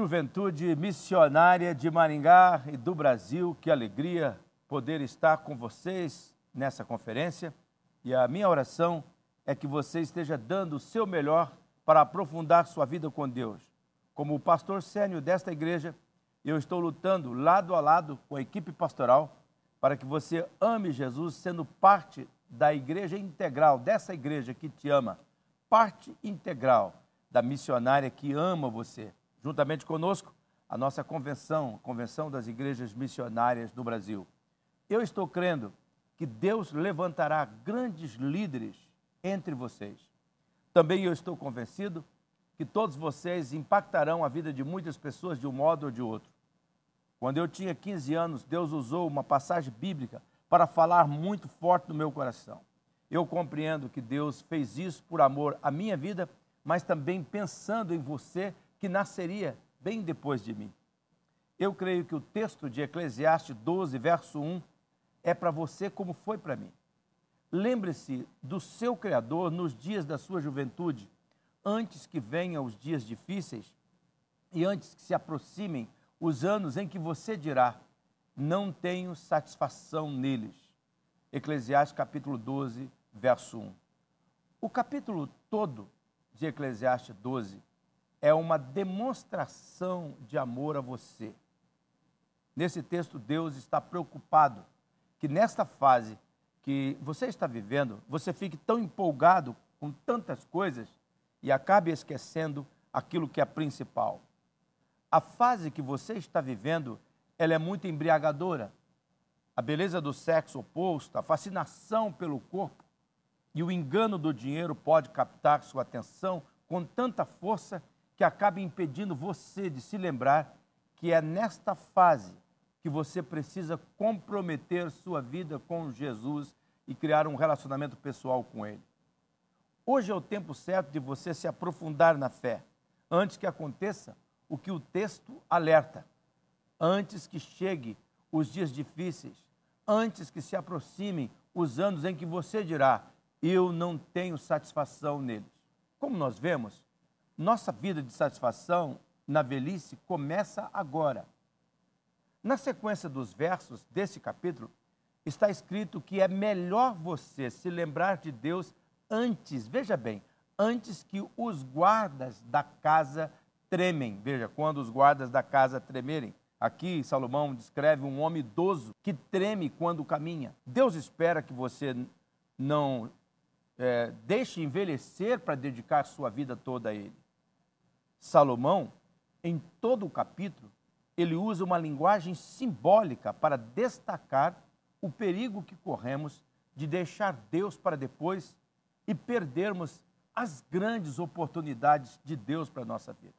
Juventude missionária de Maringá e do Brasil, que alegria poder estar com vocês nessa conferência. E a minha oração é que você esteja dando o seu melhor para aprofundar sua vida com Deus. Como o pastor sênior desta igreja, eu estou lutando lado a lado com a equipe pastoral para que você ame Jesus sendo parte da igreja integral, dessa igreja que te ama, parte integral da missionária que ama você. Juntamente conosco, a nossa convenção, a Convenção das Igrejas Missionárias do Brasil. Eu estou crendo que Deus levantará grandes líderes entre vocês. Também eu estou convencido que todos vocês impactarão a vida de muitas pessoas de um modo ou de outro. Quando eu tinha 15 anos, Deus usou uma passagem bíblica para falar muito forte no meu coração. Eu compreendo que Deus fez isso por amor à minha vida, mas também pensando em você que nasceria bem depois de mim. Eu creio que o texto de Eclesiastes 12, verso 1, é para você como foi para mim. Lembre-se do seu Criador nos dias da sua juventude, antes que venham os dias difíceis e antes que se aproximem os anos em que você dirá: não tenho satisfação neles. Eclesiastes capítulo 12, verso 1. O capítulo todo de Eclesiastes 12 é uma demonstração de amor a você. Nesse texto, Deus está preocupado que nesta fase que você está vivendo, você fique tão empolgado com tantas coisas e acabe esquecendo aquilo que é principal. A fase que você está vivendo ela é muito embriagadora. A beleza do sexo oposto, a fascinação pelo corpo e o engano do dinheiro pode captar sua atenção com tanta força que acaba impedindo você de se lembrar que é nesta fase que você precisa comprometer sua vida com Jesus e criar um relacionamento pessoal com Ele. Hoje é o tempo certo de você se aprofundar na fé, antes que aconteça o que o texto alerta antes que chegue os dias difíceis, antes que se aproximem os anos em que você dirá: Eu não tenho satisfação neles. Como nós vemos, nossa vida de satisfação na velhice começa agora. Na sequência dos versos desse capítulo, está escrito que é melhor você se lembrar de Deus antes, veja bem, antes que os guardas da casa tremem. Veja, quando os guardas da casa tremerem, Aqui, Salomão descreve um homem idoso que treme quando caminha. Deus espera que você não é, deixe envelhecer para dedicar sua vida toda a Ele. Salomão, em todo o capítulo, ele usa uma linguagem simbólica para destacar o perigo que corremos de deixar Deus para depois e perdermos as grandes oportunidades de Deus para a nossa vida.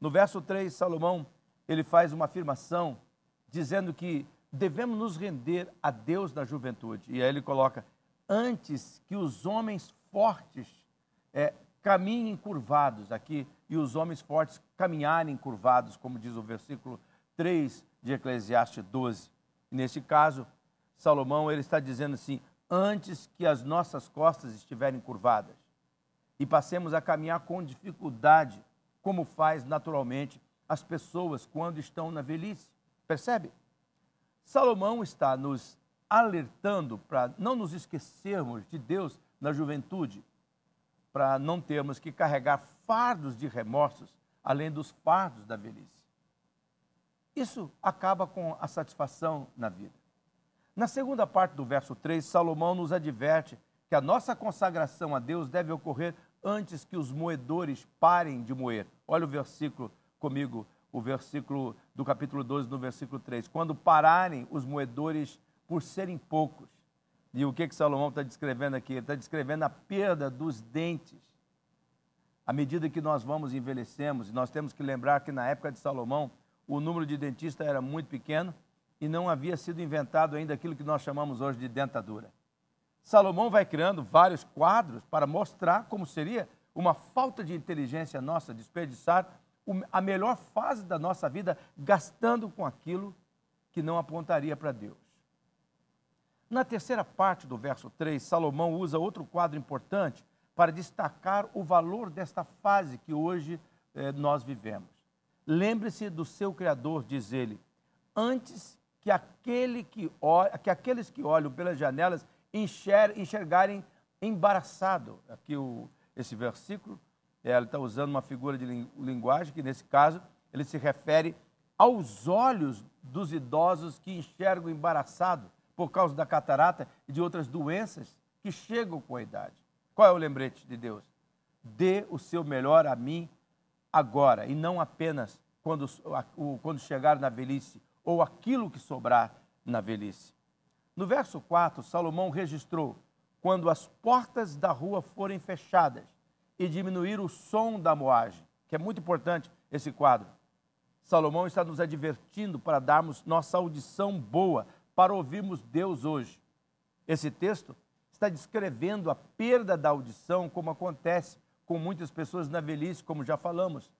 No verso 3, Salomão ele faz uma afirmação dizendo que devemos nos render a Deus na juventude. E aí ele coloca: antes que os homens fortes é, caminhem curvados, aqui, e os homens fortes caminharem curvados, como diz o versículo 3 de Eclesiastes 12. E nesse caso, Salomão ele está dizendo assim: antes que as nossas costas estiverem curvadas e passemos a caminhar com dificuldade, como faz naturalmente as pessoas quando estão na velhice. Percebe? Salomão está nos alertando para não nos esquecermos de Deus na juventude, para não termos que carregar fardos de remorsos além dos fardos da velhice. Isso acaba com a satisfação na vida. Na segunda parte do verso 3, Salomão nos adverte que a nossa consagração a Deus deve ocorrer antes que os moedores parem de moer. Olha o versículo comigo o versículo do capítulo 12, no versículo 3. Quando pararem os moedores por serem poucos. E o que, que Salomão está descrevendo aqui? Ele está descrevendo a perda dos dentes. À medida que nós vamos envelhecemos, nós temos que lembrar que na época de Salomão, o número de dentistas era muito pequeno e não havia sido inventado ainda aquilo que nós chamamos hoje de dentadura. Salomão vai criando vários quadros para mostrar como seria uma falta de inteligência nossa desperdiçar a melhor fase da nossa vida gastando com aquilo que não apontaria para Deus. Na terceira parte do verso 3, Salomão usa outro quadro importante para destacar o valor desta fase que hoje eh, nós vivemos. Lembre-se do seu Criador, diz ele, antes que, aquele que, que aqueles que olham pelas janelas enxer, enxergarem embaraçado. Aqui o, esse versículo, é, ele está usando uma figura de linguagem que, nesse caso, ele se refere aos olhos dos idosos que enxergam embaraçado por causa da catarata e de outras doenças que chegam com a idade. Qual é o lembrete de Deus? Dê o seu melhor a mim agora e não apenas quando, quando chegar na velhice ou aquilo que sobrar na velhice. No verso 4, Salomão registrou: quando as portas da rua forem fechadas e diminuir o som da moagem, que é muito importante esse quadro. Salomão está nos advertindo para darmos nossa audição boa, para ouvirmos Deus hoje. Esse texto está descrevendo a perda da audição, como acontece com muitas pessoas na velhice, como já falamos.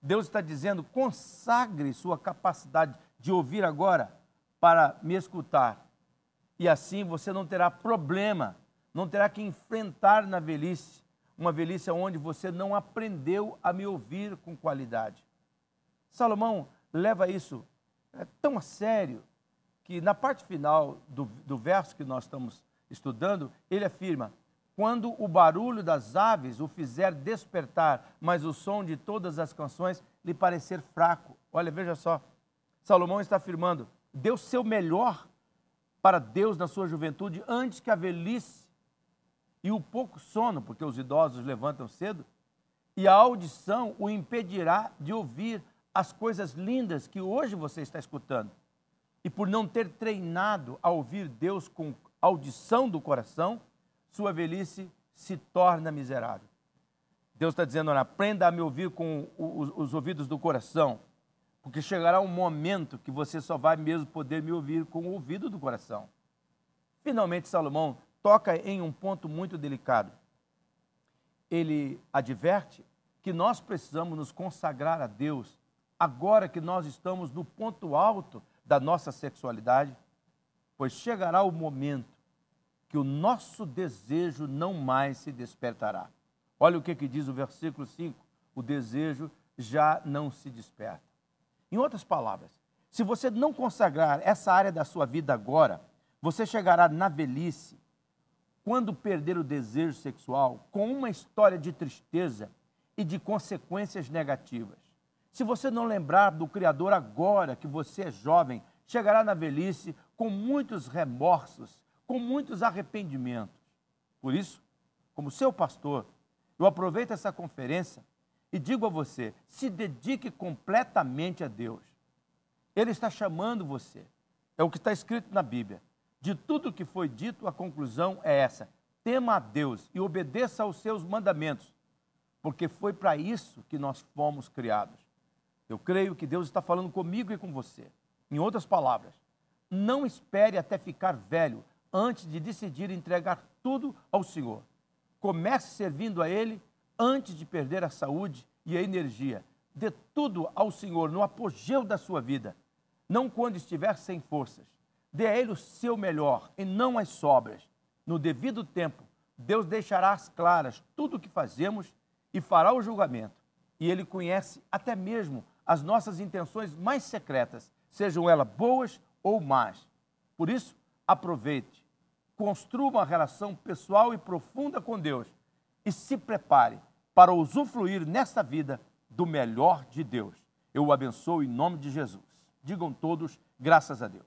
Deus está dizendo: consagre sua capacidade de ouvir agora para me escutar. E assim você não terá problema, não terá que enfrentar na velhice, uma velhice onde você não aprendeu a me ouvir com qualidade. Salomão leva isso é, tão a sério que na parte final do, do verso que nós estamos estudando, ele afirma: quando o barulho das aves o fizer despertar, mas o som de todas as canções lhe parecer fraco. Olha, veja só, Salomão está afirmando: deu seu melhor para Deus na sua juventude antes que a velhice e o pouco sono, porque os idosos levantam cedo, e a audição o impedirá de ouvir as coisas lindas que hoje você está escutando. E por não ter treinado a ouvir Deus com audição do coração, sua velhice se torna miserável. Deus está dizendo, olha, aprenda a me ouvir com os, os ouvidos do coração, porque chegará um momento que você só vai mesmo poder me ouvir com o ouvido do coração. Finalmente, Salomão toca em um ponto muito delicado. Ele adverte que nós precisamos nos consagrar a Deus agora que nós estamos no ponto alto da nossa sexualidade, pois chegará o momento que o nosso desejo não mais se despertará. Olha o que, que diz o versículo 5: o desejo já não se desperta. Em outras palavras, se você não consagrar essa área da sua vida agora, você chegará na velhice, quando perder o desejo sexual, com uma história de tristeza e de consequências negativas. Se você não lembrar do Criador agora que você é jovem, chegará na velhice com muitos remorsos, com muitos arrependimentos. Por isso, como seu pastor, eu aproveito essa conferência e digo a você: se dedique completamente a Deus. Ele está chamando você. É o que está escrito na Bíblia. De tudo que foi dito, a conclusão é essa: tema a Deus e obedeça aos seus mandamentos, porque foi para isso que nós fomos criados. Eu creio que Deus está falando comigo e com você. Em outras palavras, não espere até ficar velho antes de decidir entregar tudo ao Senhor. Comece servindo a Ele antes de perder a saúde e a energia. Dê tudo ao Senhor no apogeu da sua vida, não quando estiver sem forças. Dê a Ele o seu melhor e não as sobras. No devido tempo, Deus deixará às claras tudo o que fazemos e fará o julgamento. E Ele conhece até mesmo as nossas intenções mais secretas, sejam elas boas ou más. Por isso, aproveite, construa uma relação pessoal e profunda com Deus e se prepare para usufruir nesta vida do melhor de Deus. Eu o abençoo em nome de Jesus. Digam todos, graças a Deus.